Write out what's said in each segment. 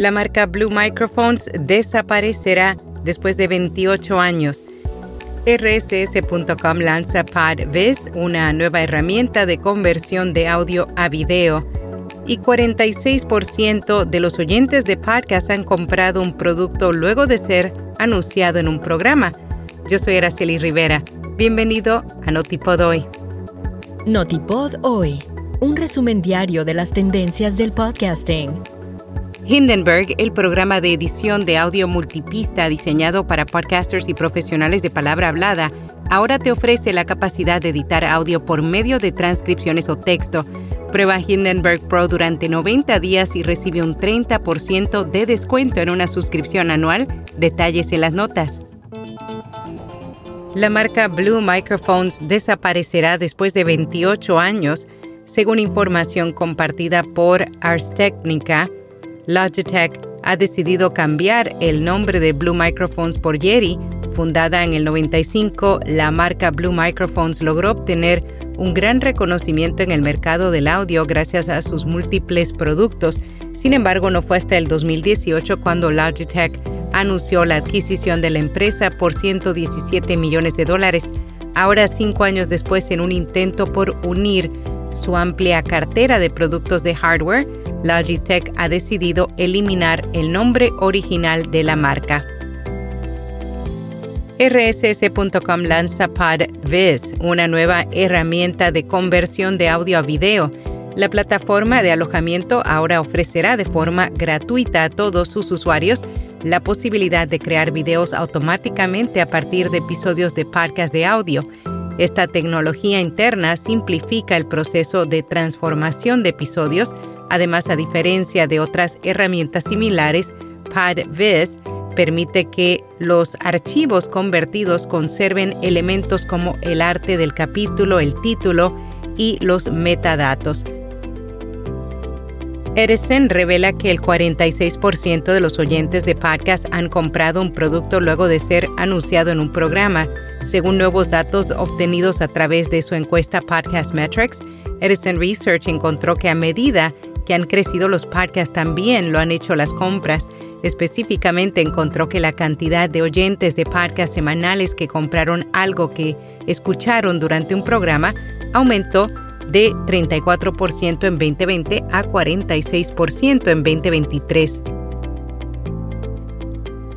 La marca Blue Microphones desaparecerá después de 28 años. RSS.com lanza PodViz, una nueva herramienta de conversión de audio a video. Y 46% de los oyentes de podcast han comprado un producto luego de ser anunciado en un programa. Yo soy Araceli Rivera. Bienvenido a Notipod Hoy. Notipod Hoy, un resumen diario de las tendencias del podcasting. Hindenburg, el programa de edición de audio multipista diseñado para podcasters y profesionales de palabra hablada, ahora te ofrece la capacidad de editar audio por medio de transcripciones o texto. Prueba Hindenburg Pro durante 90 días y recibe un 30% de descuento en una suscripción anual. Detalles en las notas. La marca Blue Microphones desaparecerá después de 28 años, según información compartida por Ars Technica Logitech ha decidido cambiar el nombre de Blue Microphones por Yeti. Fundada en el 95, la marca Blue Microphones logró obtener un gran reconocimiento en el mercado del audio gracias a sus múltiples productos. Sin embargo, no fue hasta el 2018 cuando Logitech anunció la adquisición de la empresa por 117 millones de dólares. Ahora, cinco años después, en un intento por unir su amplia cartera de productos de hardware, Logitech ha decidido eliminar el nombre original de la marca. RSS.com lanza PodViz, una nueva herramienta de conversión de audio a video. La plataforma de alojamiento ahora ofrecerá de forma gratuita a todos sus usuarios la posibilidad de crear videos automáticamente a partir de episodios de podcast de audio. Esta tecnología interna simplifica el proceso de transformación de episodios Además, a diferencia de otras herramientas similares, PadViz permite que los archivos convertidos conserven elementos como el arte del capítulo, el título y los metadatos. Edison revela que el 46% de los oyentes de podcast han comprado un producto luego de ser anunciado en un programa. Según nuevos datos obtenidos a través de su encuesta Podcast Metrics, Edison Research encontró que a medida que han crecido los podcasts también lo han hecho las compras. Específicamente encontró que la cantidad de oyentes de podcasts semanales que compraron algo que escucharon durante un programa aumentó de 34% en 2020 a 46% en 2023.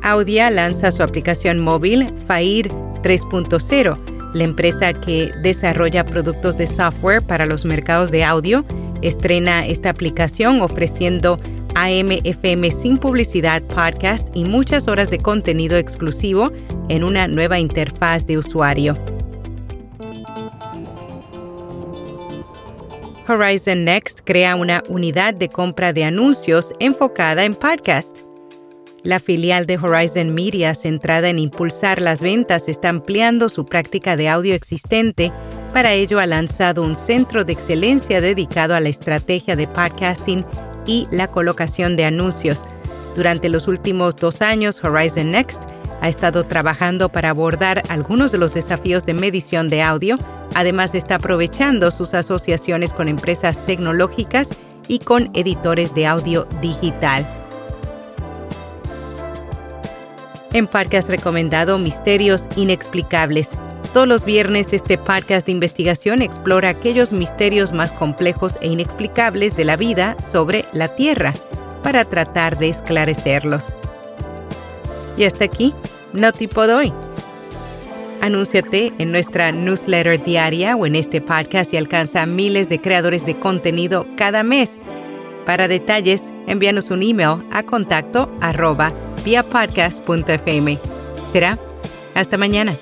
Audia lanza su aplicación móvil FAIR 3.0, la empresa que desarrolla productos de software para los mercados de audio Estrena esta aplicación ofreciendo AM/FM sin publicidad, podcast y muchas horas de contenido exclusivo en una nueva interfaz de usuario. Horizon Next crea una unidad de compra de anuncios enfocada en podcast. La filial de Horizon Media, centrada en impulsar las ventas, está ampliando su práctica de audio existente para ello ha lanzado un centro de excelencia dedicado a la estrategia de podcasting y la colocación de anuncios. Durante los últimos dos años, Horizon Next ha estado trabajando para abordar algunos de los desafíos de medición de audio. Además, está aprovechando sus asociaciones con empresas tecnológicas y con editores de audio digital. En Podcast recomendado Misterios Inexplicables. Todos los viernes este podcast de investigación explora aquellos misterios más complejos e inexplicables de la vida sobre la Tierra para tratar de esclarecerlos. Y hasta aquí, no tipo de. Anúnciate en nuestra newsletter diaria o en este podcast y alcanza a miles de creadores de contenido cada mes. Para detalles, envíanos un email a contacto arroba via. Será hasta mañana.